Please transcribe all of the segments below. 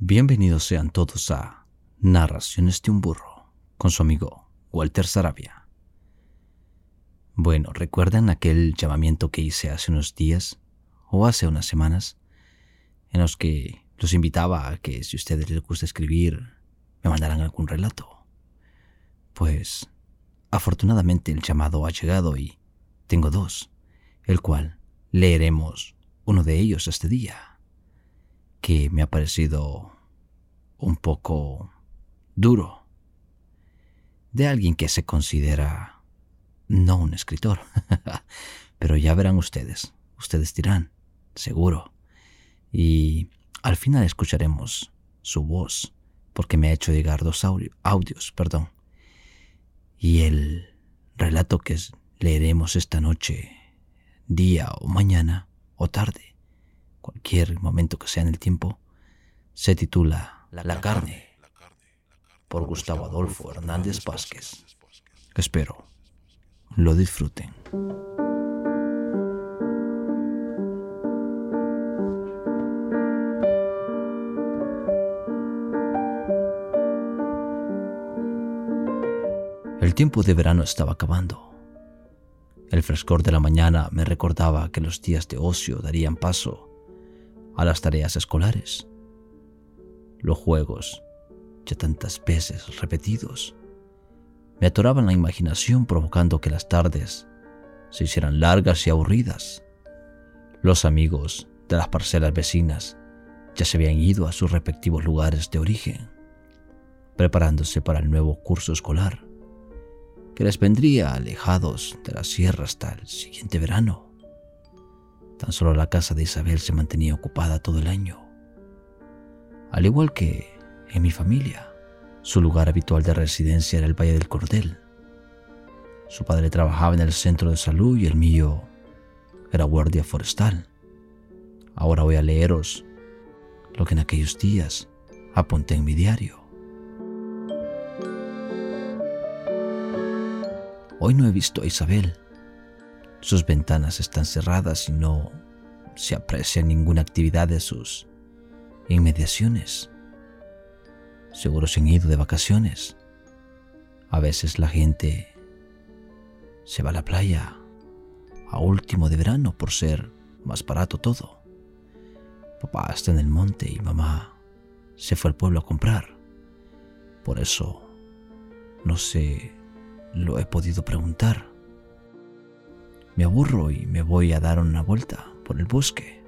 Bienvenidos sean todos a Narraciones de un burro con su amigo Walter Sarabia. Bueno, ¿recuerdan aquel llamamiento que hice hace unos días o hace unas semanas en los que los invitaba a que si ustedes les gusta escribir me mandaran algún relato? Pues afortunadamente el llamado ha llegado y tengo dos, el cual leeremos uno de ellos este día, que me ha parecido un poco duro, de alguien que se considera no un escritor. Pero ya verán ustedes, ustedes dirán, seguro. Y al final escucharemos su voz, porque me ha hecho llegar dos audios, perdón. Y el relato que leeremos esta noche, día o mañana o tarde, cualquier momento que sea en el tiempo, se titula la, carne, por Gustavo Adolfo Hernández Vázquez. Espero lo disfruten. El tiempo de verano estaba acabando. El frescor de la mañana me recordaba que los días de ocio darían paso a las tareas escolares los juegos, ya tantas veces repetidos, me atoraban la imaginación provocando que las tardes se hicieran largas y aburridas. Los amigos de las parcelas vecinas ya se habían ido a sus respectivos lugares de origen, preparándose para el nuevo curso escolar, que les vendría alejados de la sierra hasta el siguiente verano. Tan solo la casa de Isabel se mantenía ocupada todo el año al igual que en mi familia. Su lugar habitual de residencia era el Valle del Cordel. Su padre trabajaba en el centro de salud y el mío era guardia forestal. Ahora voy a leeros lo que en aquellos días apunté en mi diario. Hoy no he visto a Isabel. Sus ventanas están cerradas y no se aprecia ninguna actividad de sus inmediaciones. Seguro se han ido de vacaciones. A veces la gente se va a la playa a último de verano por ser más barato todo. Papá está en el monte y mamá se fue al pueblo a comprar. Por eso no sé, lo he podido preguntar. Me aburro y me voy a dar una vuelta por el bosque.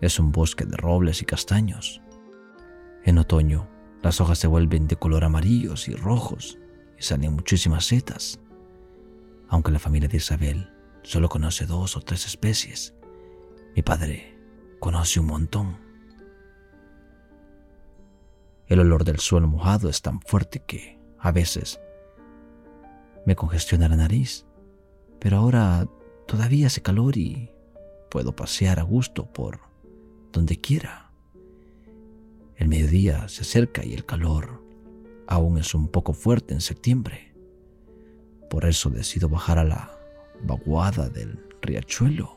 Es un bosque de robles y castaños. En otoño, las hojas se vuelven de color amarillos y rojos y salen muchísimas setas. Aunque la familia de Isabel solo conoce dos o tres especies, mi padre conoce un montón. El olor del suelo mojado es tan fuerte que, a veces, me congestiona la nariz, pero ahora todavía hace calor y puedo pasear a gusto por donde quiera. El mediodía se acerca y el calor aún es un poco fuerte en septiembre. Por eso decido bajar a la vaguada del riachuelo,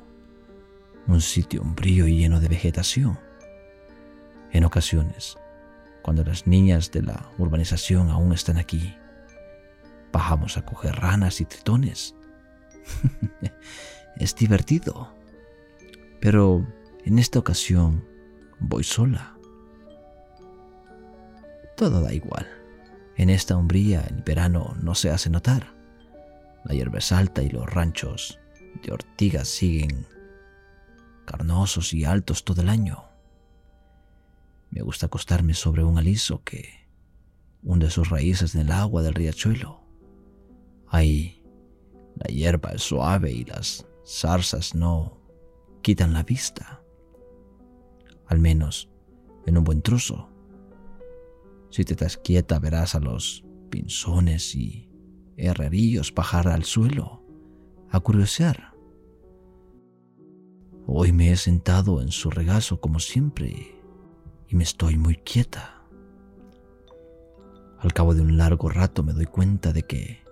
un sitio umbrío y lleno de vegetación. En ocasiones, cuando las niñas de la urbanización aún están aquí, bajamos a coger ranas y tritones. es divertido. Pero en esta ocasión voy sola. Todo da igual. En esta umbría el verano no se hace notar. La hierba es alta y los ranchos de ortigas siguen carnosos y altos todo el año. Me gusta acostarme sobre un aliso que hunde sus raíces en el agua del riachuelo. Ahí la hierba es suave y las zarzas no quitan la vista. Al menos en un buen trozo. Si te estás quieta verás a los pinzones y herrerillos bajar al suelo a curiosear. Hoy me he sentado en su regazo como siempre y me estoy muy quieta. Al cabo de un largo rato me doy cuenta de que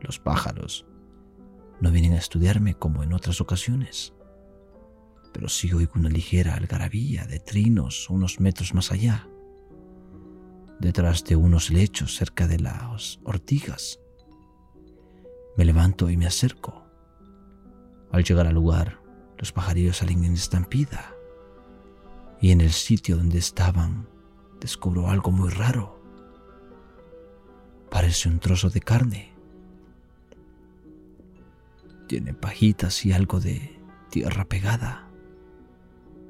los pájaros no vienen a estudiarme como en otras ocasiones, pero sí oigo una ligera algarabía de trinos unos metros más allá, detrás de unos lechos cerca de las ortigas. Me levanto y me acerco. Al llegar al lugar, los pajarillos salen en estampida y en el sitio donde estaban descubro algo muy raro. Parece un trozo de carne. Tiene pajitas y algo de tierra pegada,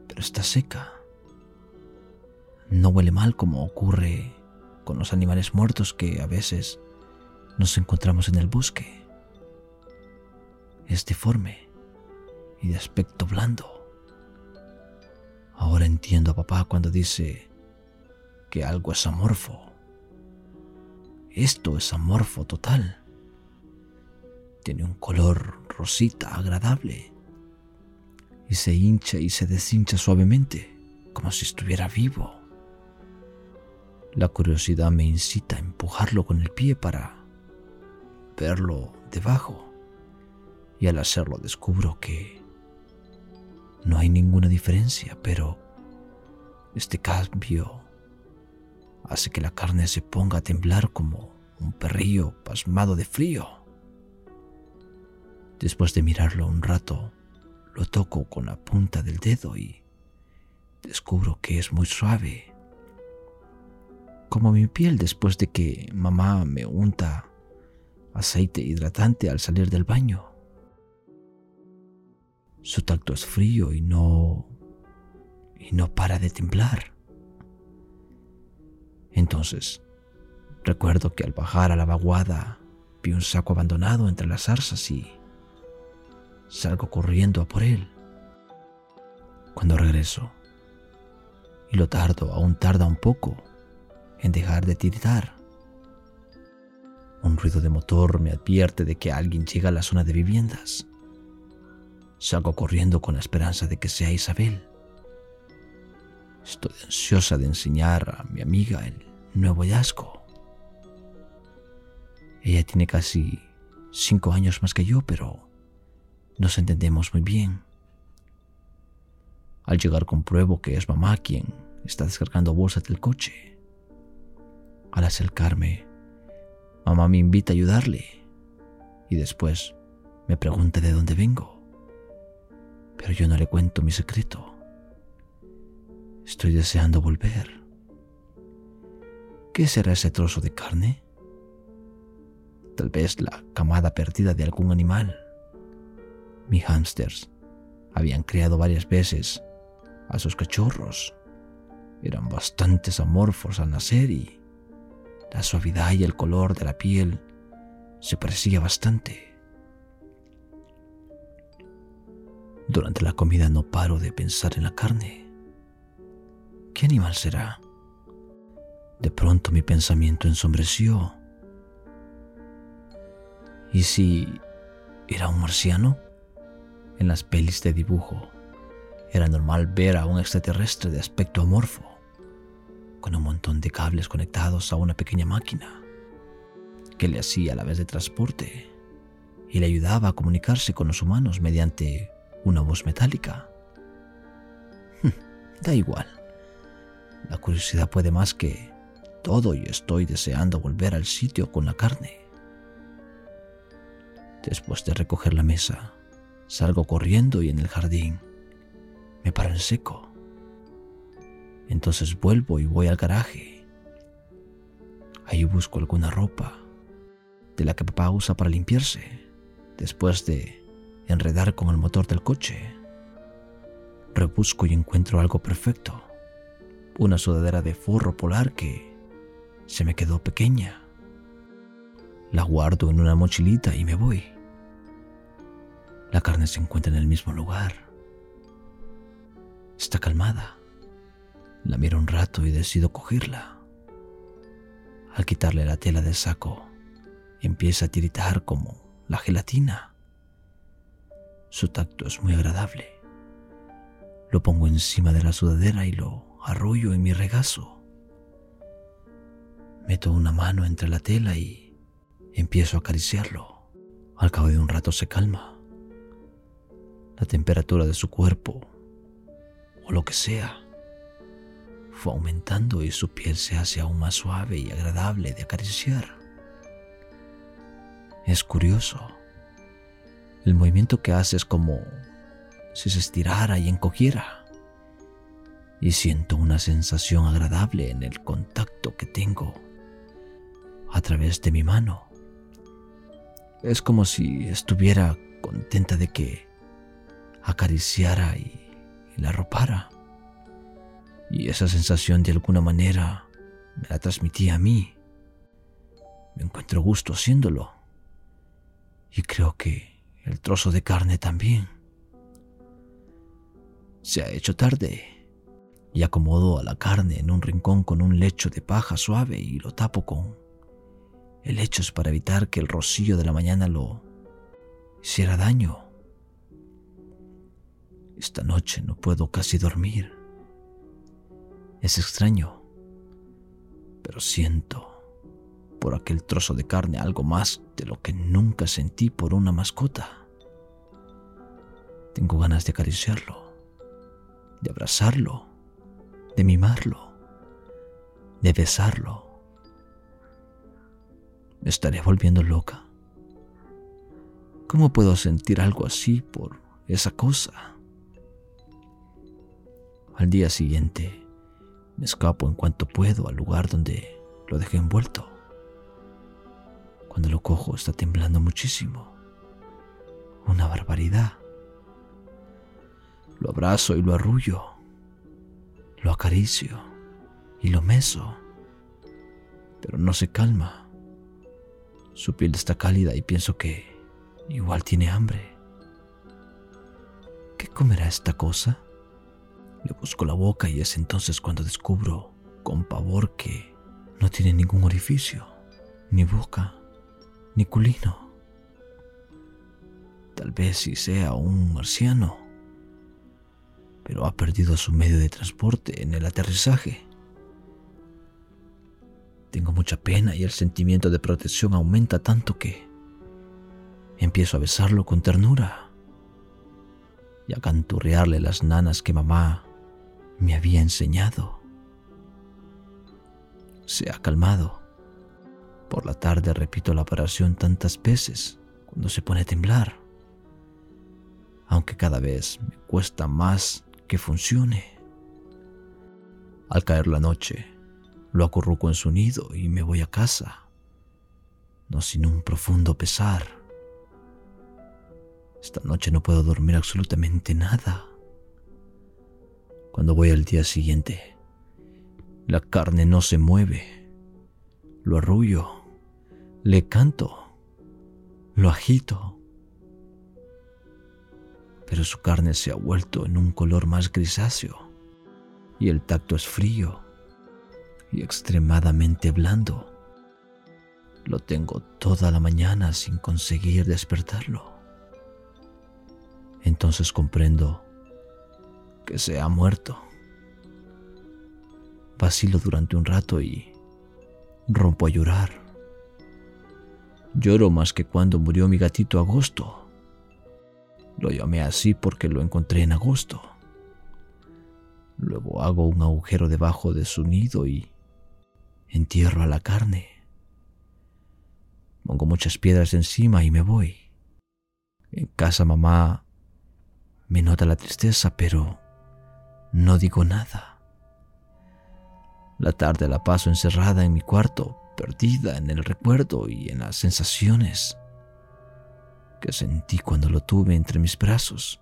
pero está seca. No huele mal como ocurre con los animales muertos que a veces nos encontramos en el bosque. Es deforme y de aspecto blando. Ahora entiendo a papá cuando dice que algo es amorfo. Esto es amorfo total. Tiene un color rosita agradable y se hincha y se deshincha suavemente, como si estuviera vivo. La curiosidad me incita a empujarlo con el pie para verlo debajo y al hacerlo descubro que no hay ninguna diferencia, pero este cambio hace que la carne se ponga a temblar como un perrillo pasmado de frío. Después de mirarlo un rato, lo toco con la punta del dedo y descubro que es muy suave. Como mi piel después de que mamá me unta aceite hidratante al salir del baño. Su tacto es frío y no... y no para de temblar. Entonces, recuerdo que al bajar a la vaguada vi un saco abandonado entre las zarzas y salgo corriendo a por él. Cuando regreso, y lo tardo, aún tarda un poco en dejar de tiritar. Un ruido de motor me advierte de que alguien llega a la zona de viviendas. Salgo corriendo con la esperanza de que sea Isabel. Estoy ansiosa de enseñar a mi amiga el nuevo hallazgo. Ella tiene casi cinco años más que yo, pero nos entendemos muy bien. Al llegar compruebo que es mamá quien está descargando bolsas del coche. Al acercarme, mamá me invita a ayudarle y después me pregunta de dónde vengo pero yo no le cuento mi secreto. Estoy deseando volver. ¿Qué será ese trozo de carne? Tal vez la camada perdida de algún animal. Mis hámsters habían criado varias veces a sus cachorros. Eran bastante amorfos al nacer y la suavidad y el color de la piel se parecía bastante. Durante la comida no paro de pensar en la carne. ¿Qué animal será? De pronto mi pensamiento ensombreció. ¿Y si era un marciano? En las pelis de dibujo Era normal ver a un extraterrestre de aspecto amorfo, con un montón de cables conectados a una pequeña máquina, que le hacía a la vez de transporte y le ayudaba a comunicarse con los humanos mediante una voz metálica. da igual. La curiosidad puede más que todo y estoy deseando volver al sitio con la carne. Después de recoger la mesa, salgo corriendo y en el jardín me paro en seco. Entonces vuelvo y voy al garaje. Ahí busco alguna ropa de la que papá usa para limpiarse después de enredar con el motor del coche. Rebusco y encuentro algo perfecto. Una sudadera de forro polar que se me quedó pequeña. La guardo en una mochilita y me voy. La carne se encuentra en el mismo lugar. Está calmada. La miro un rato y decido cogerla. Al quitarle la tela del saco, empieza a tiritar como la gelatina. Su tacto es muy agradable. Lo pongo encima de la sudadera y lo arrullo en mi regazo. Meto una mano entre la tela y empiezo a acariciarlo. Al cabo de un rato se calma. La temperatura de su cuerpo lo que sea, fue aumentando y su piel se hace aún más suave y agradable de acariciar. Es curioso. El movimiento que hace es como si se estirara y encogiera. Y siento una sensación agradable en el contacto que tengo a través de mi mano. Es como si estuviera contenta de que acariciara y la arropara. Y esa sensación de alguna manera me la transmitía a mí. Me encuentro gusto haciéndolo. Y creo que el trozo de carne también. Se ha hecho tarde y acomodo a la carne en un rincón con un lecho de paja suave y lo tapo con helechos para evitar que el rocío de la mañana lo hiciera daño. Esta noche no puedo casi dormir. Es extraño, pero siento por aquel trozo de carne algo más de lo que nunca sentí por una mascota. Tengo ganas de acariciarlo, de abrazarlo, de mimarlo, de besarlo. Me estaré volviendo loca. ¿Cómo puedo sentir algo así por esa cosa? Al día siguiente, me escapo en cuanto puedo al lugar donde lo dejé envuelto. Cuando lo cojo está temblando muchísimo. Una barbaridad. Lo abrazo y lo arrullo. Lo acaricio y lo meso. Pero no se calma. Su piel está cálida y pienso que igual tiene hambre. ¿Qué comerá esta cosa? Le busco la boca y es entonces cuando descubro con pavor que no tiene ningún orificio, ni boca, ni culino. Tal vez si sea un marciano, pero ha perdido su medio de transporte en el aterrizaje. Tengo mucha pena y el sentimiento de protección aumenta tanto que empiezo a besarlo con ternura y a canturrearle las nanas que mamá me había enseñado. Se ha calmado. Por la tarde repito la operación tantas veces cuando se pone a temblar, aunque cada vez me cuesta más que funcione. Al caer la noche, lo acurruco en su nido y me voy a casa, no sin un profundo pesar. Esta noche no puedo dormir absolutamente nada. Cuando voy al día siguiente, la carne no se mueve. Lo arrullo, le canto, lo agito. Pero su carne se ha vuelto en un color más grisáceo y el tacto es frío y extremadamente blando. Lo tengo toda la mañana sin conseguir despertarlo. Entonces comprendo que se ha muerto. Vacilo durante un rato y rompo a llorar. Lloro más que cuando murió mi gatito Agosto. Lo llamé así porque lo encontré en agosto. Luego hago un agujero debajo de su nido y entierro a la carne. Pongo muchas piedras encima y me voy. En casa mamá me nota la tristeza, pero no digo nada. La tarde la paso encerrada en mi cuarto, perdida en el recuerdo y en las sensaciones que sentí cuando lo tuve entre mis brazos.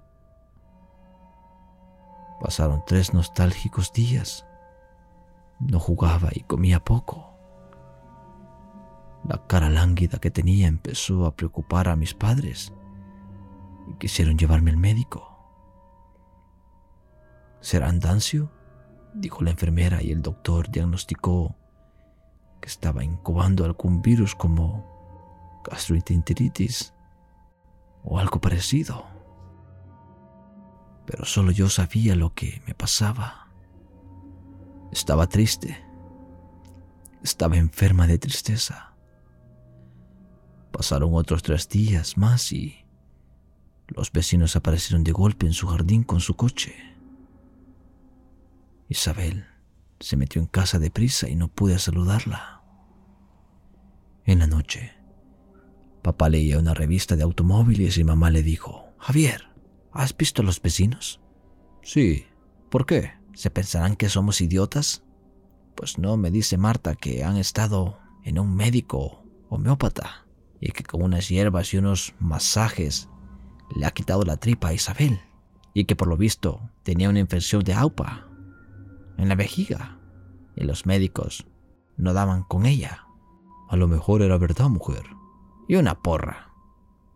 Pasaron tres nostálgicos días. No jugaba y comía poco. La cara lánguida que tenía empezó a preocupar a mis padres y quisieron llevarme al médico. ¿Será andancio? dijo la enfermera y el doctor diagnosticó que estaba incubando algún virus como gastroenteritis o algo parecido. Pero solo yo sabía lo que me pasaba. Estaba triste. Estaba enferma de tristeza. Pasaron otros tres días más y los vecinos aparecieron de golpe en su jardín con su coche. Isabel se metió en casa deprisa y no pude saludarla. En la noche, papá leía una revista de automóviles y mamá le dijo, Javier, ¿has visto a los vecinos? Sí, ¿por qué? ¿Se pensarán que somos idiotas? Pues no, me dice Marta que han estado en un médico homeópata y que con unas hierbas y unos masajes le ha quitado la tripa a Isabel y que por lo visto tenía una infección de AUPA en la vejiga y los médicos no daban con ella. A lo mejor era verdad, mujer. Y una porra.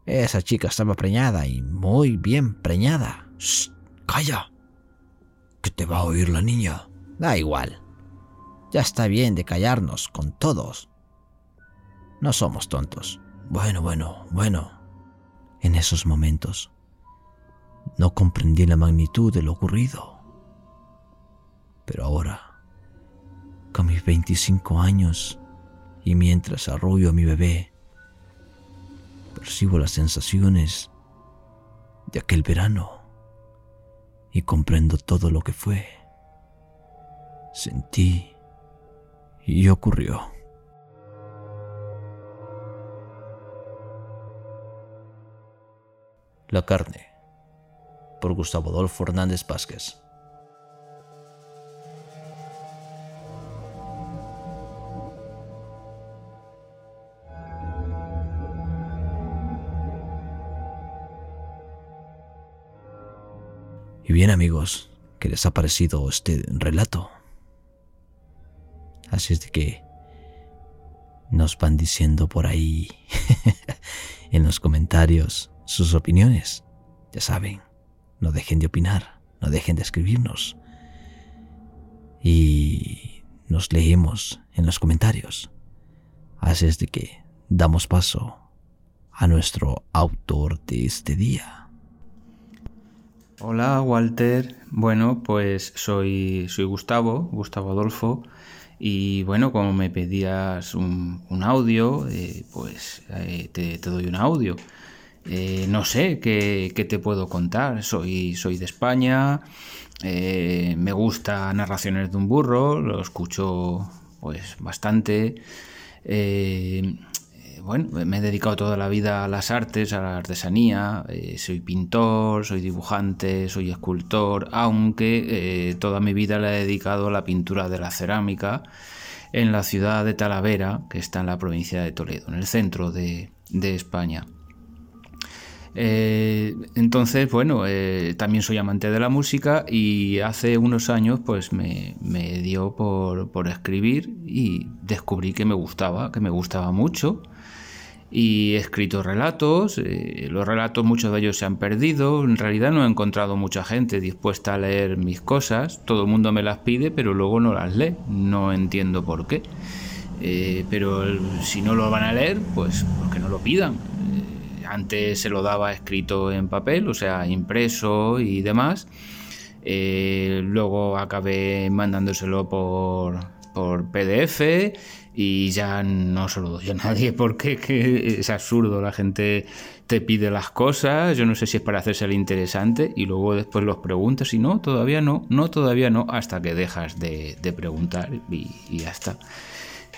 Esa chica estaba preñada y muy bien preñada. Shh, ¡Calla! Que te va a oír la niña. Da igual. Ya está bien de callarnos con todos. No somos tontos. Bueno, bueno, bueno. En esos momentos no comprendí la magnitud de lo ocurrido. Pero ahora, con mis 25 años y mientras arrullo a mi bebé, percibo las sensaciones de aquel verano y comprendo todo lo que fue, sentí y ocurrió. La carne, por Gustavo Adolfo Hernández Vázquez. Bien amigos, ¿qué les ha parecido este relato? Así es de que nos van diciendo por ahí en los comentarios sus opiniones. Ya saben, no dejen de opinar, no dejen de escribirnos. Y nos leemos en los comentarios. Así es de que damos paso a nuestro autor de este día. Hola Walter, bueno pues soy, soy Gustavo, Gustavo Adolfo, y bueno, como me pedías un, audio, eh, pues eh, te, doy un audio. Eh, no sé ¿qué, te puedo contar. Soy, soy de España, me gusta narraciones de un burro, lo escucho pues bastante bueno, me he dedicado toda la vida a las artes, a la artesanía, eh, soy pintor, soy dibujante, soy escultor, aunque eh, toda mi vida la he dedicado a la pintura de la cerámica en la ciudad de Talavera, que está en la provincia de Toledo, en el centro de, España. Eh, entonces, bueno, también soy amante de la música y hace unos años pues me, dio por, por, escribir y descubrí que me gustaba, que me gustaba mucho y he escrito relatos. Eh, los relatos, muchos de ellos se han perdido. En realidad no he encontrado mucha gente dispuesta a leer mis cosas. Todo el mundo me las pide, pero luego no las lee. No entiendo por qué. Eh, pero si no lo van a leer, pues porque no lo pidan. Eh, antes se lo daba escrito en papel, o sea, impreso y demás. Luego acabé mandándoselo por, por PDF y ya no se lo doy a nadie porque es absurdo, la gente te pide las cosas, yo no sé si es para hacerse el interesante y luego después los preguntas y no, todavía no, no, todavía no, hasta que dejas de, preguntar y, ya está.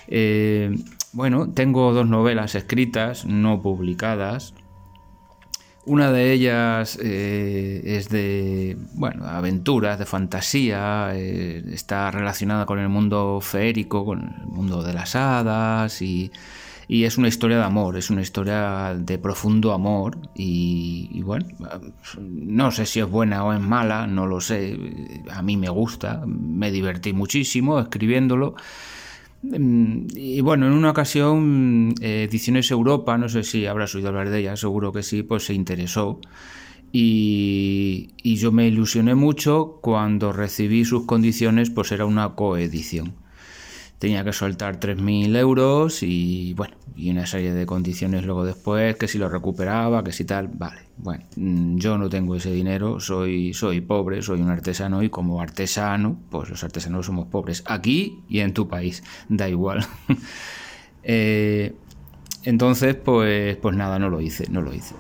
Eh, bueno, tengo dos novelas escritas, no publicadas, una de ellas eh, es de, bueno, aventuras, de fantasía, eh, está relacionada con el mundo feérico, con el mundo de las hadas y, es una historia de amor, es una historia de profundo amor y, bueno, no sé si es buena o es mala, no lo sé, a mí me gusta, me divertí muchísimo escribiéndolo. Mm, y bueno, en una ocasión, eh, Ediciones Europa, no sé si habrás oído hablar de ella, seguro que sí, pues se interesó. Y, y yo me ilusioné mucho cuando recibí sus condiciones, pues era una coedición tenía que soltar 3.000 euros y bueno, y una serie de condiciones luego después, que si lo recuperaba, que si tal, vale, bueno, mm, yo no tengo ese dinero, soy, soy pobre, soy un artesano y como artesano, pues los artesanos somos pobres, aquí y en tu país, da igual. Eh, entonces, pues, pues nada, no lo hice, no lo hice.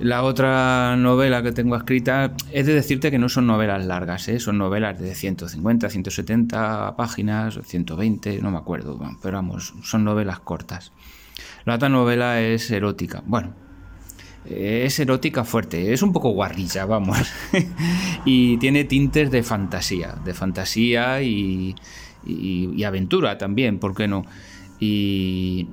La otra novela que tengo escrita es de decirte que no son novelas largas, ¿eh? son novelas de 150, 170 páginas, 120, no me acuerdo, pero vamos, son novelas cortas. La otra novela es erótica. Bueno, es erótica fuerte, es un poco guarrilla, vamos. y tiene tintes de fantasía, de fantasía y, y aventura también, ¿por qué no? Y,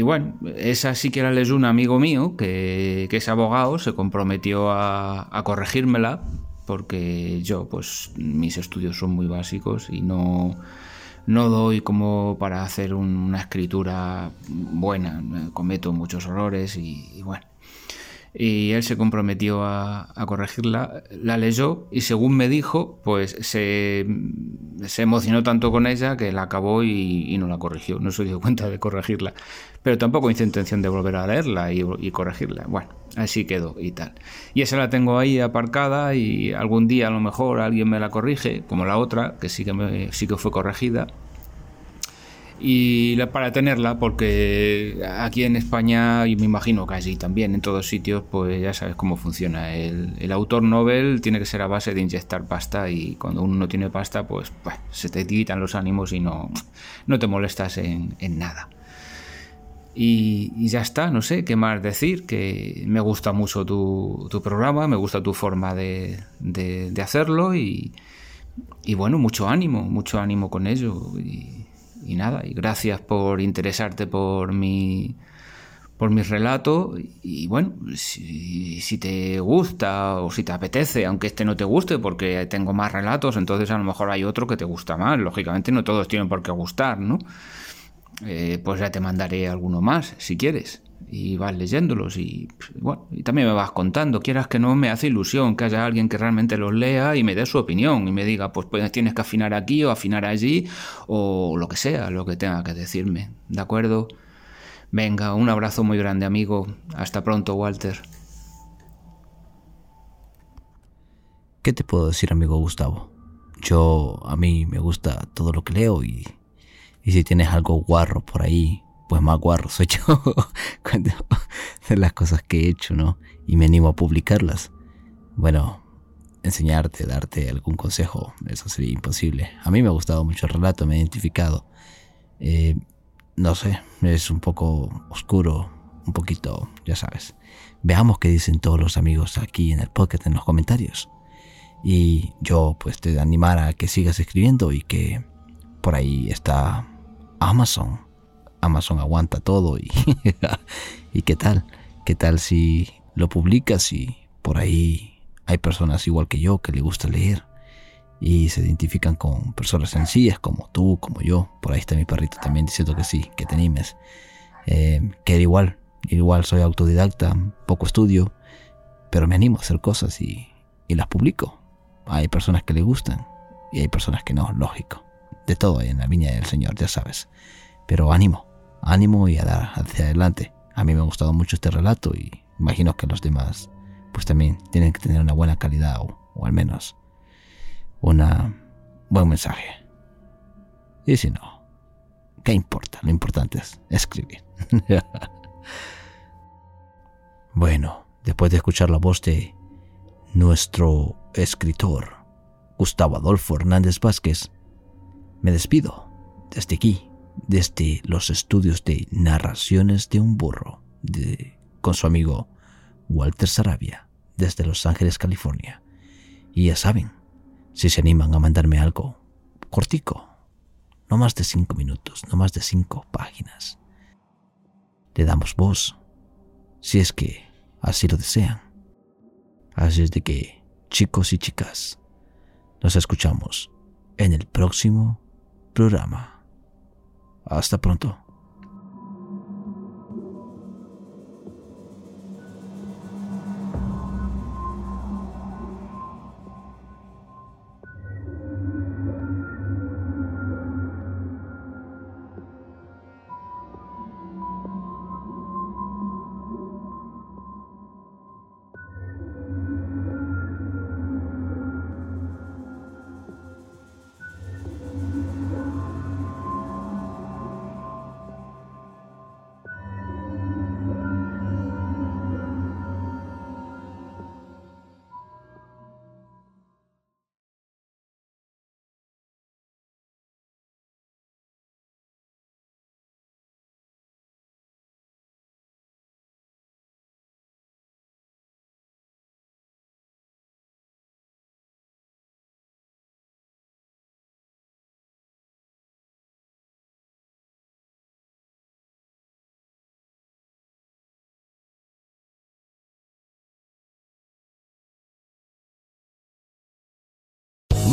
y bueno, esa sí que era un amigo mío que, es abogado, se comprometió a, corregírmela porque yo, pues mis estudios son muy básicos y no, no doy como para hacer una escritura buena, cometo muchos errores y bueno, y él se comprometió a, corregirla, la leyó y según me dijo, pues se, emocionó tanto con ella que la acabó y, no la corrigió, no se dio cuenta de corregirla, pero tampoco hice intención de volver a leerla y, corregirla, bueno, así quedó y tal. Y esa la tengo ahí aparcada y algún día a lo mejor alguien me la corrige, como la otra, que sí que, sí que fue corregida, y para tenerla, porque aquí en España, y me imagino que allí también, en todos sitios, pues ya sabes cómo funciona. El, autor Nobel tiene que ser a base de inyectar pasta y cuando uno no tiene pasta, pues, pues se te quitan los ánimos y no, no te molestas en, nada. Y, ya está, no sé qué más decir, que me gusta mucho tu, programa, me gusta tu forma de, de, hacerlo y, y, bueno, mucho ánimo, mucho ánimo con ello. Y nada, y gracias por interesarte por mi, por mi relato y bueno, si, si, te gusta o si te apetece, aunque este no te guste porque tengo más relatos, entonces a lo mejor hay otro que te gusta más, lógicamente no todos tienen por qué gustar, ¿no? Eh, pues ya te mandaré alguno más si quieres y vas leyéndolos y, bueno, y también me vas contando, quieras que no, me hace ilusión que haya alguien que realmente los lea y me dé su opinión y me diga, pues, pues tienes que afinar aquí o afinar allí o lo que sea, lo que tenga que decirme, ¿de acuerdo? Venga, un abrazo muy grande amigo, hasta pronto Walter. ¿Qué te puedo decir amigo Gustavo? Yo, a mí me gusta todo lo que leo y, y si tienes algo guarro por ahí, pues más guarro soy yo cuando de las cosas que he hecho, ¿no? Y me animo a publicarlas. Bueno, enseñarte, darte algún consejo, eso sería imposible. A mí me ha gustado mucho el relato, me he identificado. Eh, no sé, es un poco oscuro, un poquito, ya sabes. Veamos qué dicen todos los amigos aquí en el podcast, en los comentarios. Y yo pues te animar a que sigas escribiendo y que por ahí está Amazon Amazon aguanta todo y, y qué tal, qué tal si lo publicas y por ahí hay personas igual que yo que le gusta leer y se identifican con personas sencillas como tú, como yo. Por ahí está mi perrito también diciendo que sí, que te animes. Eh, que igual, igual soy autodidacta, poco estudio, pero me animo a hacer cosas y, las publico. Hay personas que le gustan y hay personas que no, lógico. De todo hay en la viña del Señor, ya sabes. Pero ánimo, ánimo y a dar hacia adelante. A mí me ha gustado mucho este relato y imagino que los demás pues también tienen que tener una buena calidad o, al menos un buen mensaje. Y si no, ¿qué importa? Lo importante es escribir. bueno, después de escuchar la voz de nuestro escritor, Gustavo Adolfo Hernández Vázquez, me despido desde aquí, desde los estudios de Narraciones de un Burro, con su amigo Walter Sarabia, desde Los Ángeles, California. Y ya saben, si se animan a mandarme algo cortico, no más de cinco minutos, no más de cinco páginas, le damos voz, si es que así lo desean. Así es de que, chicos y chicas, nos escuchamos en el próximo programa. Hasta pronto.